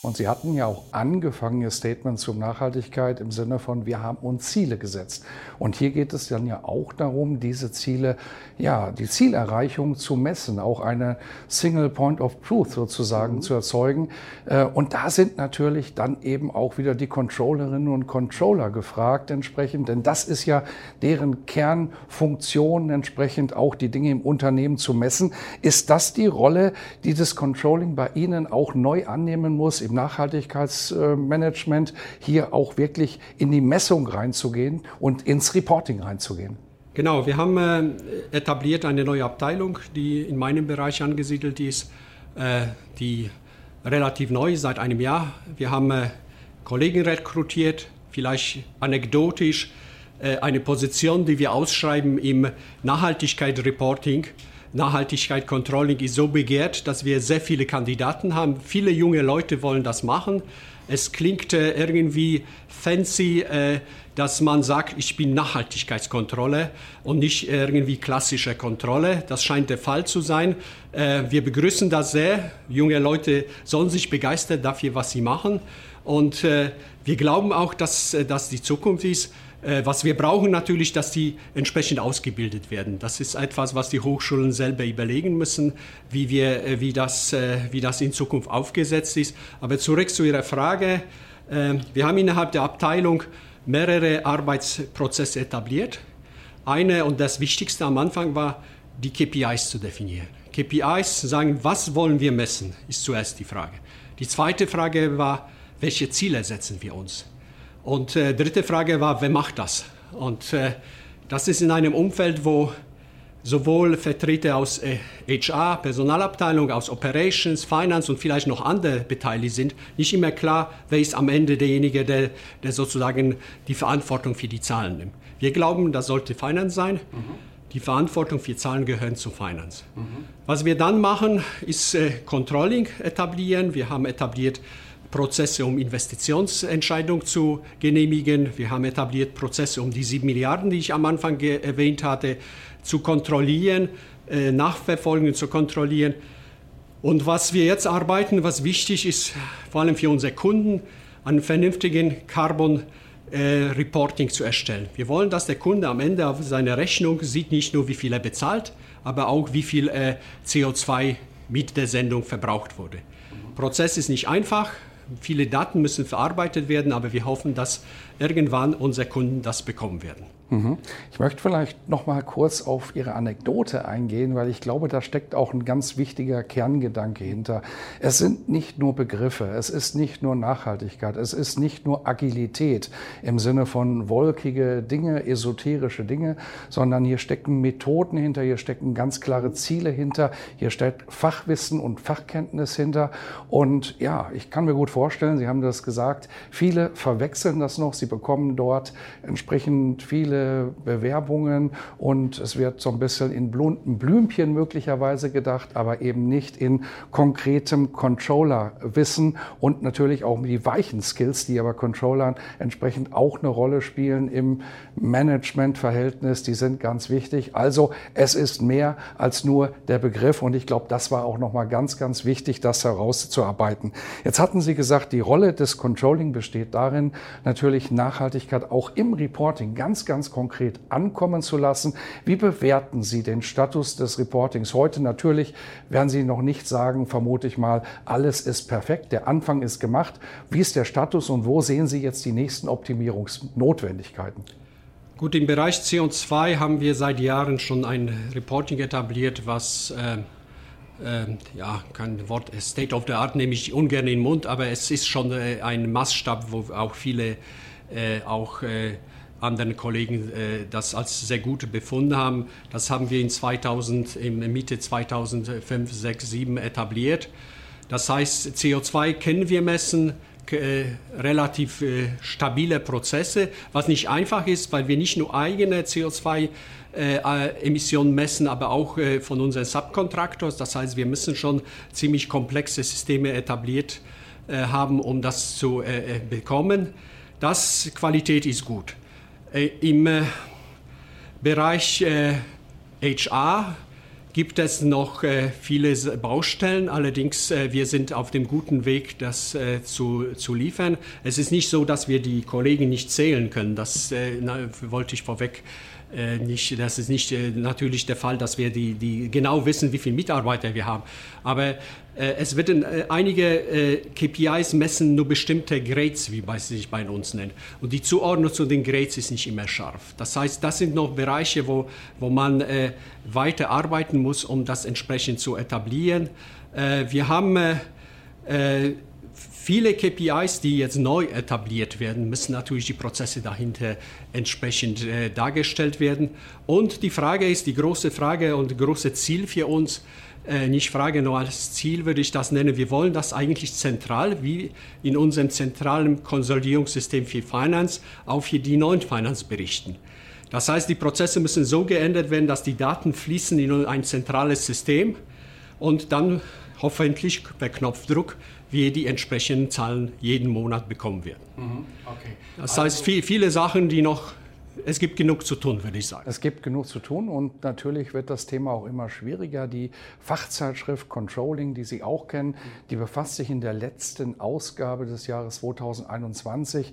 Und Sie hatten ja auch angefangen, Ihr Statement zur Nachhaltigkeit im Sinne von, wir haben uns Ziele gesetzt. Und hier geht es dann ja auch darum, diese Ziele, ja, die Zielerreichung zu messen, auch eine Single Point of Truth sozusagen mhm. zu erzeugen. Äh, und da sind natürlich dann eben auch wieder die Controllerinnen und Controller gefragt entsprechend, denn das ist ja deren Kernfunktion entsprechend auch die Dinge im Unternehmen zu messen. Ist das die Rolle, die das Controlling bei Ihnen auch neu annehmen muss? Im Nachhaltigkeitsmanagement hier auch wirklich in die Messung reinzugehen und ins Reporting reinzugehen. Genau, wir haben äh, etabliert eine neue Abteilung, die in meinem Bereich angesiedelt ist, äh, die relativ neu seit einem Jahr. Wir haben äh, Kollegen rekrutiert, vielleicht anekdotisch, eine Position, die wir ausschreiben im Nachhaltigkeit-Reporting Nachhaltigkeit Controlling ist so begehrt, dass wir sehr viele Kandidaten haben. Viele junge Leute wollen das machen. Es klingt äh, irgendwie fancy, äh, dass man sagt, ich bin Nachhaltigkeitskontrolle und nicht irgendwie klassische Kontrolle. Das scheint der Fall zu sein. Äh, wir begrüßen das sehr. Junge Leute sollen sich begeistern dafür, was sie machen. Und wir glauben auch, dass das die Zukunft ist. Äh, was wir brauchen natürlich, dass die entsprechend ausgebildet werden. Das ist etwas, was die Hochschulen selber überlegen müssen, wie, wir, äh, wie, das, äh, wie das in Zukunft aufgesetzt ist. Aber zurück zu Ihrer Frage. Wir haben innerhalb der Abteilung mehrere Arbeitsprozesse etabliert. Eine und das Wichtigste am Anfang war, die KPIs zu definieren. KPIs sagen, was wollen wir messen, ist zuerst die Frage. Die zweite Frage war, welche Ziele setzen wir uns? Und äh, dritte Frage war, wer macht das? Und äh, das ist in einem Umfeld, wo sowohl Vertreter aus äh, HR, Personalabteilung, aus Operations, Finance und vielleicht noch andere beteiligt sind, nicht immer klar, wer ist am Ende derjenige, der, der sozusagen die Verantwortung für die Zahlen nimmt. Wir glauben, das sollte Finance sein. Mhm. Die Verantwortung für Zahlen gehören zu Finance. Mhm. Was wir dann machen, ist äh, Controlling etablieren. Wir haben etabliert Prozesse, um Investitionsentscheidungen zu genehmigen. Wir haben etabliert Prozesse, um die sieben Milliarden, die ich am Anfang erwähnt hatte, zu kontrollieren, äh, nachverfolgen, zu kontrollieren. Und was wir jetzt arbeiten, was wichtig ist, vor allem für unsere Kunden, einen vernünftigen Carbon äh, Reporting zu erstellen. Wir wollen, dass der Kunde am Ende auf seiner Rechnung sieht, nicht nur wie viel er bezahlt, aber auch wie viel äh, CO2 mit der Sendung verbraucht wurde. Prozess ist nicht einfach, Viele Daten müssen verarbeitet werden, aber wir hoffen, dass irgendwann unsere Kunden das bekommen werden. Mhm. Ich möchte vielleicht noch mal kurz auf Ihre Anekdote eingehen, weil ich glaube, da steckt auch ein ganz wichtiger Kerngedanke hinter. Es sind nicht nur Begriffe, es ist nicht nur Nachhaltigkeit, es ist nicht nur Agilität im Sinne von wolkige Dinge, esoterische Dinge, sondern hier stecken Methoden hinter, hier stecken ganz klare Ziele hinter, hier steckt Fachwissen und Fachkenntnis hinter. Und ja, ich kann mir gut vorstellen, Sie haben das gesagt, viele verwechseln das noch, sie bekommen dort entsprechend viele viele Bewerbungen und es wird so ein bisschen in blunten Blümchen möglicherweise gedacht, aber eben nicht in konkretem Controller-Wissen und natürlich auch die weichen Skills, die aber Controllern entsprechend auch eine Rolle spielen im Management-Verhältnis, die sind ganz wichtig. Also es ist mehr als nur der Begriff und ich glaube, das war auch nochmal ganz, ganz wichtig, das herauszuarbeiten. Jetzt hatten Sie gesagt, die Rolle des Controlling besteht darin, natürlich Nachhaltigkeit auch im Reporting ganz, ganz konkret ankommen zu lassen. Wie bewerten Sie den Status des Reportings heute? Natürlich werden Sie noch nicht sagen, vermute ich mal, alles ist perfekt, der Anfang ist gemacht. Wie ist der Status und wo sehen Sie jetzt die nächsten Optimierungsnotwendigkeiten? Gut, im Bereich CO2 haben wir seit Jahren schon ein Reporting etabliert, was äh, äh, ja, kein Wort State of the Art nehme ich ungern in den Mund, aber es ist schon äh, ein Maßstab, wo auch viele äh, auch äh, anderen Kollegen äh, das als sehr gut befunden haben. Das haben wir in 2000, in Mitte 2005, 6, 7 etabliert. Das heißt, CO2 können wir messen, äh, relativ äh, stabile Prozesse, was nicht einfach ist, weil wir nicht nur eigene CO2 Emissionen messen, aber auch von unseren Subcontractors. Das heißt, wir müssen schon ziemlich komplexe Systeme etabliert haben, um das zu bekommen. Das Qualität ist gut. Äh, Im äh, Bereich HR äh, gibt es noch viele Baustellen. Allerdings, wir sind auf dem guten Weg, das zu, zu liefern. Es ist nicht so, dass wir die Kollegen nicht zählen können. Das wollte ich vorweg äh, nicht, das ist nicht äh, natürlich der Fall, dass wir die, die genau wissen, wie viele Mitarbeiter wir haben. Aber äh, es werden äh, einige KPIs messen nur bestimmte Grades, wie man sich bei uns nennt. Und die Zuordnung zu den Grades ist nicht immer scharf. Das heißt, das sind noch Bereiche, wo, wo man weiter arbeiten muss, um das entsprechend zu etablieren. wir haben Viele KPIs, die jetzt neu etabliert werden, müssen natürlich die Prozesse dahinter entsprechend äh, dargestellt werden. Und die Frage ist, die große Frage und große Ziel für uns, äh, nicht Frage, nur als Ziel würde ich das nennen, wir wollen das eigentlich zentral, wie in unserem zentralen Konsolidierungssystem für Finance, auch für die neuen Finance berichten. Das heißt, die Prozesse müssen so geändert werden, dass die Daten fließen in ein zentrales System und dann hoffentlich per Knopfdruck wir die entsprechenden Zahlen jeden Monat bekommen werden. Mhm. Okay. Das heißt, viel, viele Sachen, die noch es gibt genug zu tun, würde ich sagen. Es gibt genug zu tun und natürlich wird das Thema auch immer schwieriger. Die Fachzeitschrift Controlling, die Sie auch kennen, die befasst sich in der letzten Ausgabe des Jahres 2021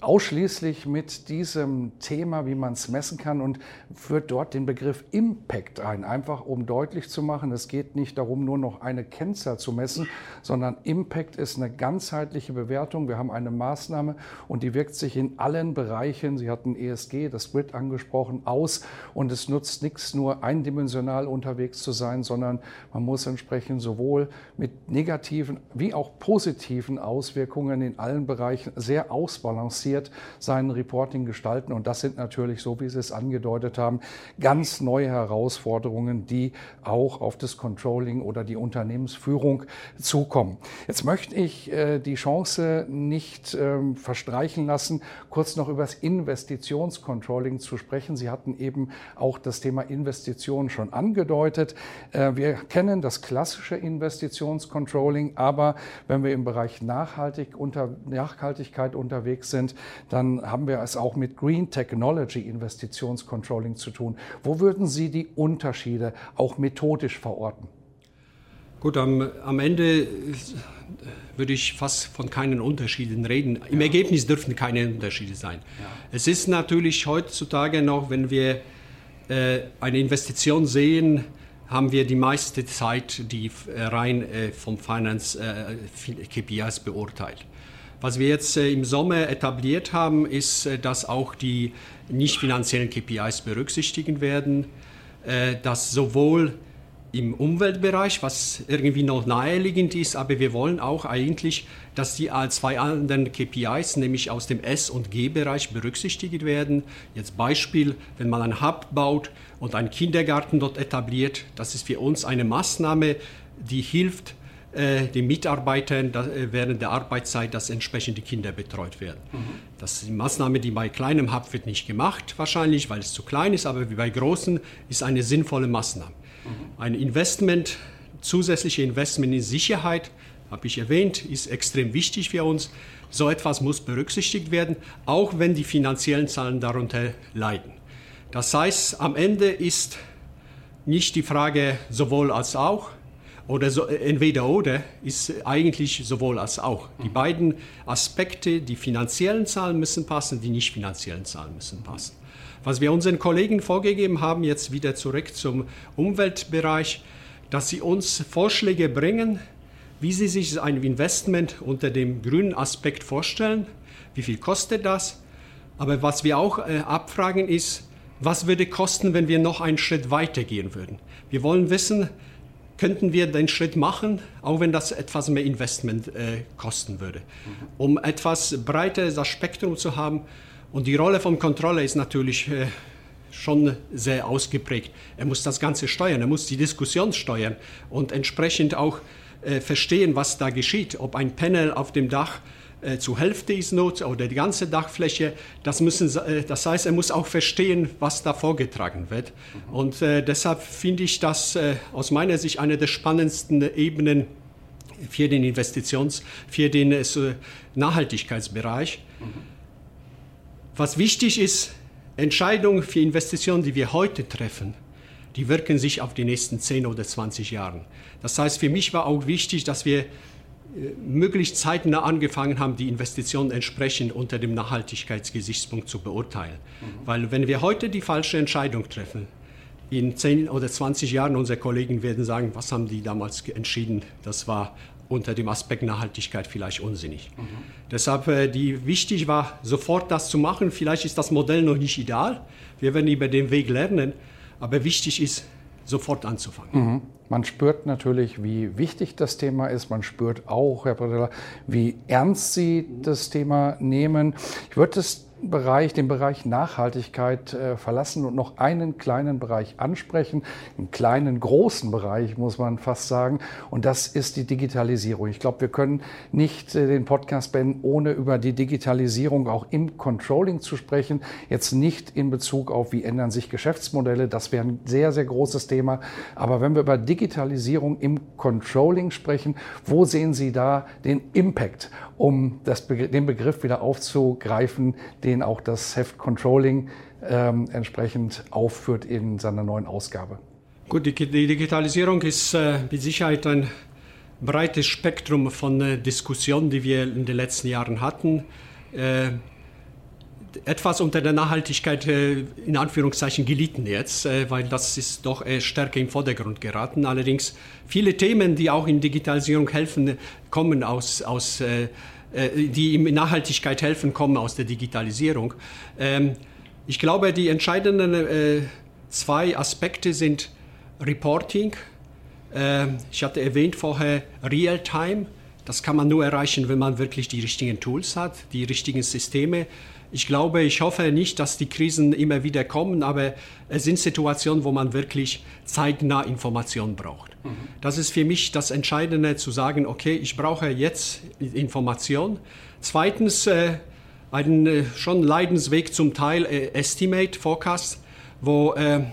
ausschließlich mit diesem Thema, wie man es messen kann und führt dort den Begriff Impact ein, einfach um deutlich zu machen, es geht nicht darum, nur noch eine Kennzahl zu messen, sondern Impact ist eine ganzheitliche Bewertung. Wir haben eine Maßnahme und die wirkt sich in allen Bereichen, Sie hatten ESG, das Grid angesprochen, aus. Und es nutzt nichts, nur eindimensional unterwegs zu sein, sondern man muss entsprechend sowohl mit negativen wie auch positiven Auswirkungen in allen Bereichen sehr ausbalancieren differenziert sein Reporting gestalten. Und das sind natürlich, so wie Sie es angedeutet haben, ganz neue Herausforderungen, die auch auf das Controlling oder die Unternehmensführung zukommen. Jetzt möchte ich äh, die Chance nicht ähm, verstreichen lassen, kurz noch über das Investitionscontrolling zu sprechen. Sie hatten eben auch das Thema Investitionen schon angedeutet. Äh, wir kennen das klassische Investitionscontrolling, aber wenn wir im Bereich Nachhaltig unter, Nachhaltigkeit unterwegs sind, dann haben wir es auch mit Green Technology Investitionscontrolling zu tun. Wo würden Sie die Unterschiede auch methodisch verorten? Gut, am, am Ende würde ich fast von keinen Unterschieden reden. Im ja. Ergebnis dürfen keine Unterschiede sein. Ja. Es ist natürlich heutzutage noch, wenn wir äh, eine Investition sehen, haben wir die meiste Zeit die äh, rein äh, vom Finance äh, KPIs beurteilt. Was wir jetzt äh, im Sommer etabliert haben, ist, äh, dass auch die nicht finanziellen KPIs berücksichtigen werden, äh, dass sowohl im Umweltbereich, was irgendwie noch naheliegend ist, aber wir wollen auch eigentlich, dass die zwei anderen KPIs, nämlich aus dem S- und G-Bereich, berücksichtigt werden. Jetzt Beispiel, wenn man ein Hub baut und einen Kindergarten dort etabliert, das ist für uns eine Maßnahme, die hilft, den Mitarbeitern äh, während der Arbeitszeit, dass entsprechend die Kinder betreut werden. Mhm. Das ist die Maßnahme, die bei kleinem Hub wird nicht gemacht, wahrscheinlich, weil es zu klein ist, aber wie bei großen ist eine sinnvolle Maßnahme. Mhm. Ein Investment, zusätzliche Investment in Sicherheit, habe ich erwähnt, ist extrem wichtig für uns. So etwas muss berücksichtigt werden, auch wenn die finanziellen Zahlen darunter leiden. Das heißt, am Ende ist nicht die Frage sowohl als auch, oder so, entweder oder ist eigentlich sowohl als auch. Die mhm. beiden Aspekte, die finanziellen Zahlen müssen passen, die nicht finanziellen Zahlen müssen passen. Was wir unseren Kollegen vorgegeben haben, jetzt wieder zurück zum Umweltbereich, dass sie uns Vorschläge bringen, wie sie sich ein Investment unter dem grünen Aspekt vorstellen, wie viel kostet das. Aber was wir auch äh, abfragen ist, was würde kosten, wenn wir noch einen Schritt weiter gehen würden. Wir wollen wissen, könnten wir den Schritt machen, auch wenn das etwas mehr Investment äh, kosten würde, mhm. um etwas breiter das Spektrum zu haben Und die Rolle vom Controller ist natürlich äh, schon sehr ausgeprägt. Er muss das Ganze steuern, er muss die Diskussion steuern und entsprechend auch äh, verstehen, was da geschieht. Ob ein Panel auf dem Dach äh, zur Hälfte ist not oder die ganze Dachfläche, das, müssen, äh, das heißt, er muss auch verstehen, was da vorgetragen wird. Mhm. Und äh, deshalb finde ich das äh, aus meiner Sicht eine der spannendsten Ebenen für den Investitions-, für den äh, Nachhaltigkeitsbereich. Mhm. Was wichtig ist, Entscheidungen für Investitionen, die wir heute treffen, die wirken sich auf die nächsten 10 oder 20 Jahre. Das heißt, für mich war auch wichtig, dass wir möglichst zeitnah angefangen haben, die Investitionen entsprechend unter dem Nachhaltigkeitsgesichtspunkt zu beurteilen. Mhm. Weil wenn wir heute die falsche Entscheidung treffen, in 10 oder 20 Jahren unsere Kollegen werden sagen, was haben die damals entschieden? Das war unter dem Aspekt Nachhaltigkeit vielleicht unsinnig. Mhm. Deshalb äh, die wichtig war, sofort das zu machen. Vielleicht ist das Modell noch nicht ideal. Wir werden über den Weg lernen. Aber wichtig ist, sofort anzufangen. Mhm. Man spürt natürlich, wie wichtig das Thema ist. Man spürt auch, Herr Bredella, wie ernst Sie das Thema nehmen. Ich würde es Bereich, den Bereich Nachhaltigkeit äh, verlassen und noch einen kleinen Bereich ansprechen, einen kleinen, großen Bereich, muss man fast sagen. Und das ist die Digitalisierung. Ich glaube, wir können nicht äh, den Podcast beenden, ohne über die Digitalisierung auch im Controlling zu sprechen. Jetzt nicht in Bezug auf, wie ändern sich Geschäftsmodelle. Das wäre ein sehr, sehr großes Thema. Aber wenn wir über Digitalisierung im Controlling sprechen, wo sehen Sie da den Impact? Um das, den Begriff wieder aufzugreifen, den auch das Heft Controlling ähm, entsprechend aufführt in seiner neuen Ausgabe. Gut, die, die Digitalisierung ist äh, mit Sicherheit ein breites Spektrum von äh, Diskussionen, die wir in den letzten Jahren hatten. Äh, etwas unter der Nachhaltigkeit äh, in Anführungszeichen gelitten jetzt, äh, weil das ist doch stärker im Vordergrund geraten. Allerdings viele Themen, die auch in Digitalisierung helfen, kommen aus, aus äh, die in Nachhaltigkeit helfen, kommen aus der Digitalisierung. Ähm, ich glaube, die entscheidenden zwei Aspekte sind Reporting. Ich hatte erwähnt vorher Real-Time. Das kann man nur erreichen, wenn man wirklich die richtigen Tools hat, die richtigen Systeme. Ich glaube, ich hoffe nicht, dass die Krisen immer wieder kommen, aber es sind Situationen, wo man wirklich zeitnah Informationen braucht. Mhm. Das ist für mich das Entscheidende, zu sagen, okay, ich brauche jetzt Information. Zweitens, äh, einen äh, schon Leidensweg zum Teil äh, Estimate, Forecast, wo äh,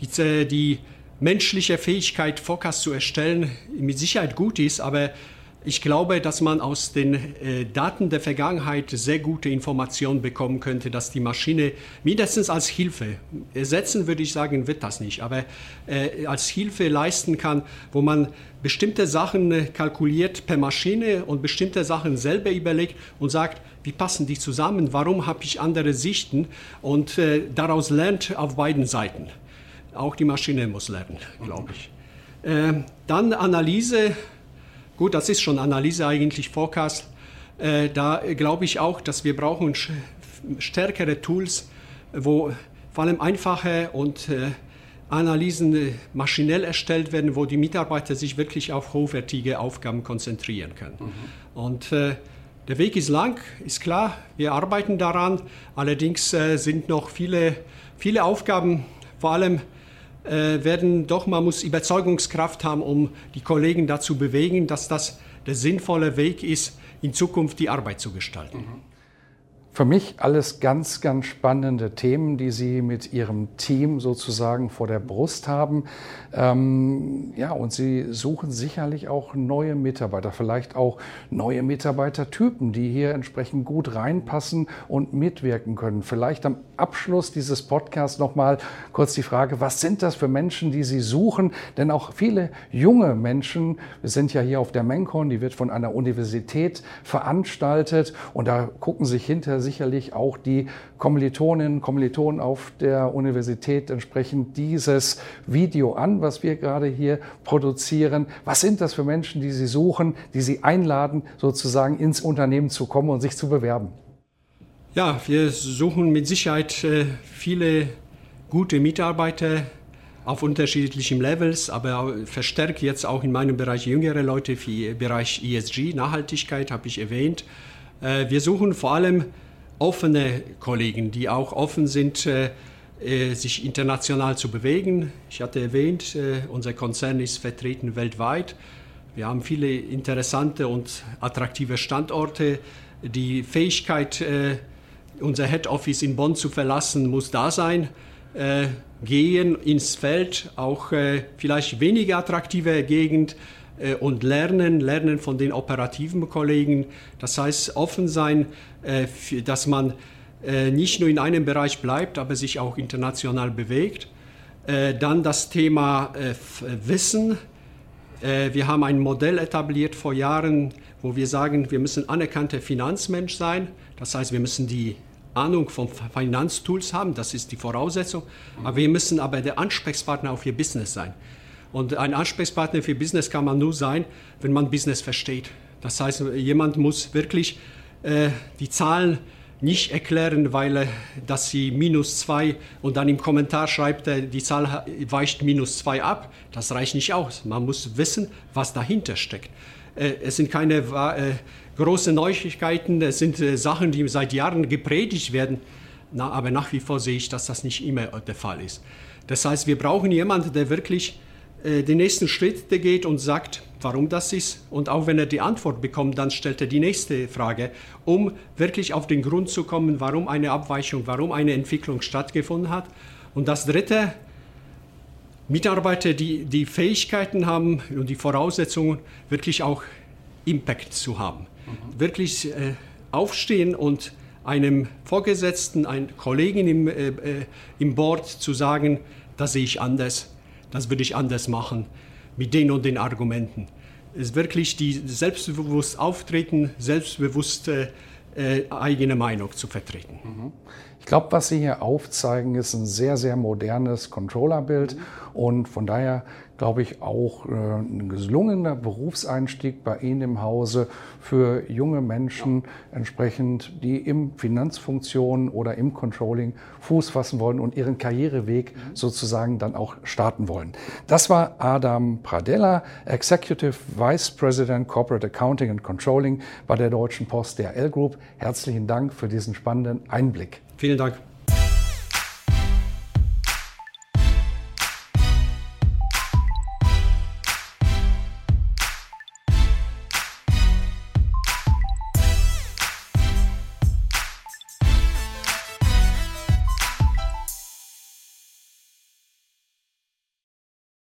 die, äh, die menschliche Fähigkeit, Forecast zu erstellen, mit Sicherheit gut ist, aber ich glaube, dass man aus den äh, Daten der Vergangenheit sehr gute Informationen bekommen könnte, dass die Maschine mindestens als Hilfe, ersetzen würde. Ich sagen, wird das nicht, aber äh, als Hilfe leisten kann, wo man bestimmte Sachen äh, kalkuliert per Maschine und bestimmte Sachen selber überlegt und sagt, wie passen die zusammen, warum habe ich andere Sichten? Und äh, daraus lernt auf beiden Seiten. Auch die Maschine muss lernen, glaube ich. Äh, dann Analyse Gut, das ist schon Analyse eigentlich, Forecast. Äh, da glaube ich auch, dass wir brauchen stärkere Tools, wo vor allem einfache und äh, Analysen äh, maschinell erstellt werden, wo die Mitarbeiter sich wirklich auf hochwertige Aufgaben konzentrieren können. Mhm. Und äh, der Weg ist lang, ist klar, wir arbeiten daran. Allerdings äh, sind noch viele, viele Aufgaben, vor allem werden doch, man muss Überzeugungskraft haben, um die Kollegen dazu bewegen, dass das der sinnvolle Weg ist, in Zukunft die Arbeit zu gestalten. Mhm. Für mich alles ganz, ganz spannende Themen, die Sie mit Ihrem Team sozusagen vor der Brust haben. Ähm, ja, und Sie suchen sicherlich auch neue Mitarbeiter, vielleicht auch neue Mitarbeitertypen, die hier entsprechend gut reinpassen und mitwirken können. Vielleicht am Abschluss dieses Podcasts nochmal kurz die Frage, was sind das für Menschen, die Sie suchen? Denn auch viele junge Menschen, wir sind ja hier auf der Mencon, die wird von einer Universität veranstaltet und da gucken sich hinter sicherlich auch die Kommilitoninnen, Kommilitonen auf der Universität entsprechend dieses Video an, was wir gerade hier produzieren. Was sind das für Menschen, die Sie suchen, die Sie einladen, sozusagen ins Unternehmen zu kommen und sich zu bewerben? Ja, wir suchen mit Sicherheit äh, viele gute Mitarbeiter auf unterschiedlichen Levels, aber verstärkt jetzt auch in meinem Bereich jüngere Leute den Bereich ESG, Nachhaltigkeit habe ich erwähnt. Äh, wir suchen vor allem offene Kollegen, die auch offen sind, äh, äh, sich international zu bewegen. Ich hatte erwähnt, äh, unser Konzern ist vertreten weltweit. Wir haben viele interessante und attraktive Standorte. Die Fähigkeit, äh, unser Head Office in Bonn zu verlassen, muss da sein. Gehen ins Feld, auch vielleicht weniger attraktive Gegend und lernen, lernen von den operativen Kollegen. Das heißt, offen sein, äh, dass man äh, nicht nur in einem Bereich bleibt, aber sich auch international bewegt. Äh, dann das Thema Wissen. wir haben ein Modell etabliert vor Jahren, wo wir sagen, wir müssen anerkannter Finanzmensch sein. Das heißt, wir müssen die Ahnung von Finanztools haben, das ist die Voraussetzung. Aber wir müssen aber der Ansprechpartner auch für Business sein. Und ein Ansprechpartner für Business kann man nur sein, wenn man Business versteht. Das heißt, jemand muss wirklich äh, die Zahlen nicht erklären, weil äh, dass sie minus zwei und dann im Kommentar schreibt, äh, die Zahl weicht minus zwei ab. Das reicht nicht aus. Man muss wissen, was dahinter steckt. Äh, es sind keine äh, große Neuigkeiten, es sind Sachen, die seit Jahren gepredigt werden. Na, aber nach wie vor sehe ich, dass das nicht immer der Fall ist. Das heißt, wir brauchen jemanden, der wirklich den nächsten Schritt geht und sagt, warum das ist. Und auch wenn er die Antwort bekommt, dann stellt er die nächste Frage, um wirklich auf den Grund zu kommen, warum eine Abweichung, warum eine Entwicklung stattgefunden hat. Und das Dritte, Mitarbeiter, die die Fähigkeiten haben und die Voraussetzungen, wirklich auch Impact zu haben. Mhm. Wirklich äh, aufstehen und einem Vorgesetzten, einem Kollegen im, äh, äh, im Board zu sagen, das sehe ich anders, das würde ich anders machen, mit den und den Argumenten. Es ist wirklich die selbstbewusst auftreten, selbstbewusste äh, eigene Meinung zu vertreten. Mhm. Ich glaube, was Sie hier aufzeigen, ist ein sehr, sehr modernes Controllerbild mhm. und von daher glaube ich, auch äh, ein gelungener Berufseinstieg bei Ihnen im Hause für junge Menschen entsprechend, die im Finanzfunktionen oder im Controlling Fuß fassen wollen und ihren Karriereweg mhm. sozusagen dann auch starten wollen. Das war Adam Pradella, Executive Vice President Corporate Accounting and Controlling bei der Deutschen Post DRL Group. Herzlichen Dank für diesen spannenden Einblick. Vielen Dank.